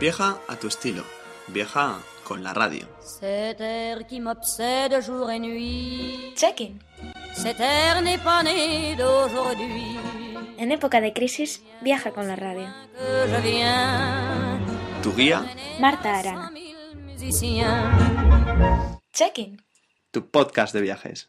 Viaja a tu estilo. Viaja con la radio. Cet air qui m'obsède jour et nuit. Check-in. Cet air n'est pas né d'aujourd'hui. En época de crisis, viaja con la radio. Tu guía, Marta Arana. Check-in. tu podcast de viajes.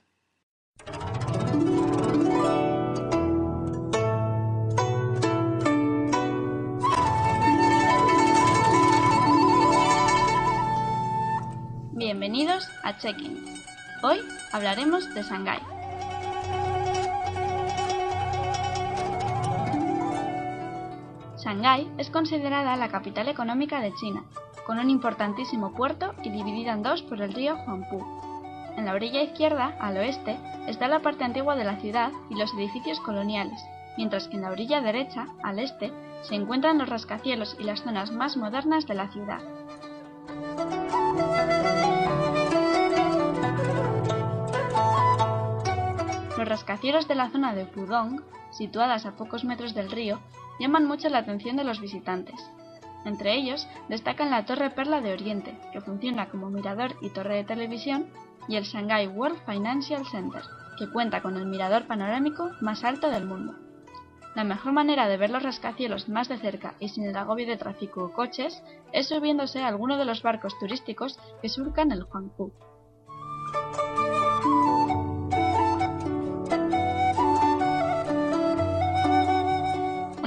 Hoy hablaremos de Shanghái. Shanghái es considerada la capital económica de China, con un importantísimo puerto y dividida en dos por el río Huangpu. En la orilla izquierda, al oeste, está la parte antigua de la ciudad y los edificios coloniales, mientras que en la orilla derecha, al este, se encuentran los rascacielos y las zonas más modernas de la ciudad. Rascacielos de la zona de Pudong, situadas a pocos metros del río, llaman mucho la atención de los visitantes. Entre ellos destacan la Torre Perla de Oriente, que funciona como mirador y torre de televisión, y el Shanghai World Financial Center, que cuenta con el mirador panorámico más alto del mundo. La mejor manera de ver los rascacielos más de cerca y sin el agobio de tráfico o coches es subiéndose a alguno de los barcos turísticos que surcan el Huangpu.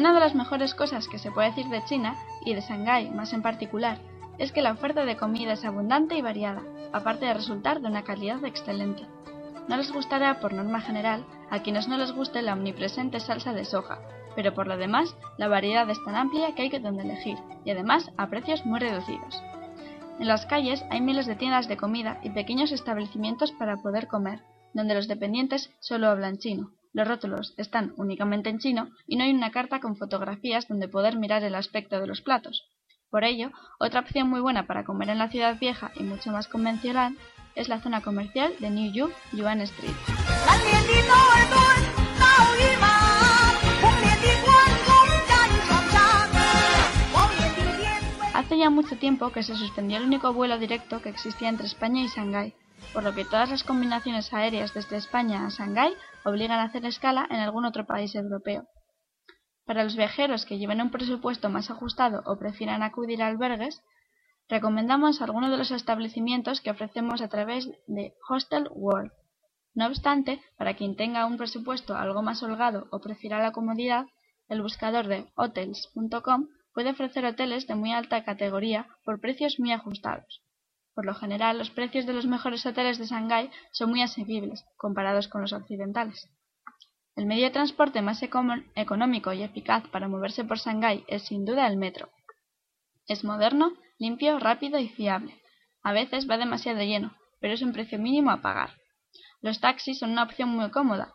Una de las mejores cosas que se puede decir de China, y de Shanghái más en particular, es que la oferta de comida es abundante y variada, aparte de resultar de una calidad excelente. No les gustará, por norma general, a quienes no les guste la omnipresente salsa de soja, pero por lo demás, la variedad es tan amplia que hay que donde elegir, y además a precios muy reducidos. En las calles hay miles de tiendas de comida y pequeños establecimientos para poder comer, donde los dependientes solo hablan chino. Los rótulos están únicamente en chino y no hay una carta con fotografías donde poder mirar el aspecto de los platos. Por ello, otra opción muy buena para comer en la ciudad vieja y mucho más convencional es la zona comercial de New Yu Yuan Street. Hace ya mucho tiempo que se suspendió el único vuelo directo que existía entre España y Shanghái, por lo que todas las combinaciones aéreas desde España a Shanghái obligan a hacer escala en algún otro país europeo. Para los viajeros que lleven un presupuesto más ajustado o prefieran acudir a albergues, recomendamos algunos de los establecimientos que ofrecemos a través de Hostel World. No obstante, para quien tenga un presupuesto algo más holgado o prefiera la comodidad, el buscador de hotels.com puede ofrecer hoteles de muy alta categoría por precios muy ajustados. Por lo general, los precios de los mejores hoteles de Shanghái son muy asequibles comparados con los occidentales. El medio de transporte más económico y eficaz para moverse por Shanghái es sin duda el metro. Es moderno, limpio, rápido y fiable. A veces va demasiado lleno, pero es un precio mínimo a pagar. Los taxis son una opción muy cómoda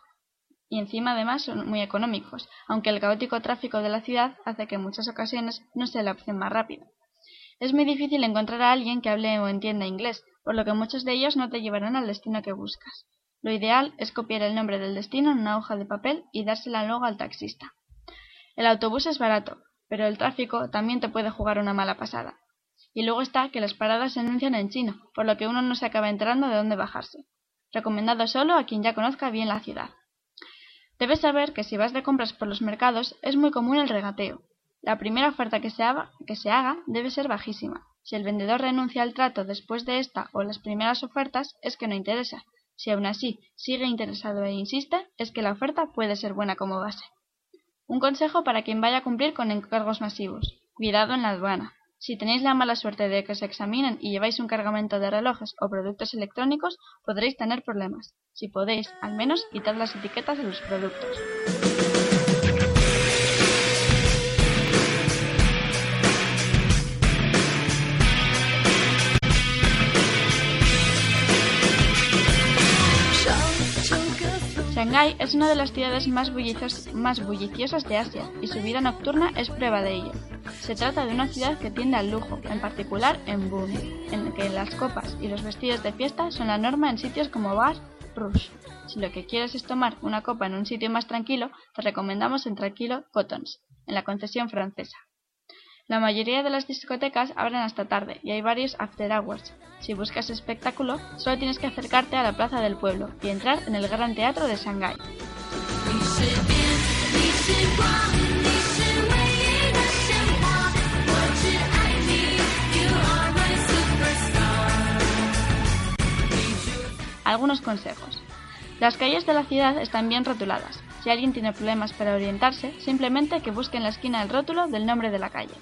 y encima además son muy económicos, aunque el caótico tráfico de la ciudad hace que en muchas ocasiones no sea la opción más rápida. Es muy difícil encontrar a alguien que hable o entienda inglés, por lo que muchos de ellos no te llevarán al destino que buscas. Lo ideal es copiar el nombre del destino en una hoja de papel y dársela luego al taxista. El autobús es barato, pero el tráfico también te puede jugar una mala pasada. Y luego está que las paradas se anuncian en chino, por lo que uno no se acaba enterando de dónde bajarse. Recomendado solo a quien ya conozca bien la ciudad. Debes saber que si vas de compras por los mercados es muy común el regateo. La primera oferta que se, haga, que se haga debe ser bajísima. Si el vendedor renuncia al trato después de esta o las primeras ofertas es que no interesa. Si aún así sigue interesado e insiste, es que la oferta puede ser buena como base. Un consejo para quien vaya a cumplir con encargos masivos. Cuidado en la aduana. Si tenéis la mala suerte de que os examinen y lleváis un cargamento de relojes o productos electrónicos, podréis tener problemas. Si podéis, al menos quitad las etiquetas de los productos. Shanghái es una de las ciudades más, bulliciosas de Asia y su vida nocturna es prueba de ello. Se trata de una ciudad que tiende al lujo, en particular en Boon, en que las copas y los vestidos de fiesta son la norma en sitios como Bar Rush. Si lo que quieres es tomar una copa en un sitio más tranquilo, te recomendamos en Tranquilo Cottons, en la concesión francesa. La mayoría de las discotecas abren hasta tarde y hay varios after hours. Si buscas espectáculo, solo tienes que acercarte a la plaza del pueblo y entrar en el Gran Teatro de Shanghái. Algunos consejos. Las calles de la ciudad están bien rotuladas. Si alguien tiene problemas para orientarse, simplemente que busque en la esquina el rótulo del nombre de la calle.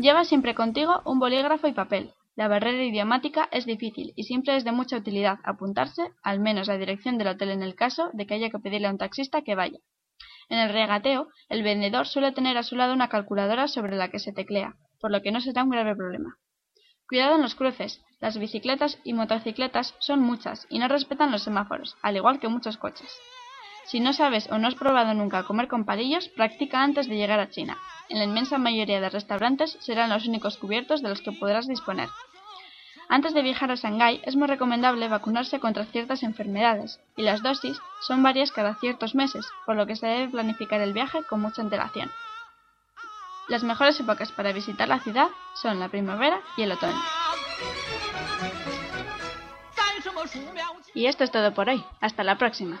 Lleva siempre contigo un bolígrafo y papel. La barrera idiomática es difícil y siempre es de mucha utilidad apuntarse, al menos la dirección del hotel en el caso de que haya que pedirle a un taxista que vaya. En el regateo, el vendedor suele tener a su lado una calculadora sobre la que se teclea, por lo que no será un grave problema. Cuidado en los cruces. Las bicicletas y motocicletas son muchas y no respetan los semáforos, al igual que muchos coches. Si no sabes o no has probado nunca comer con palillos, practica antes de llegar a China en la inmensa mayoría de restaurantes serán los únicos cubiertos de los que podrás disponer. Antes de viajar a Shanghái es muy recomendable vacunarse contra ciertas enfermedades, y las dosis son varias cada ciertos meses, por lo que se debe planificar el viaje con mucha antelación. Las mejores épocas para visitar la ciudad son la primavera y el otoño. Y esto es todo por hoy. Hasta la próxima.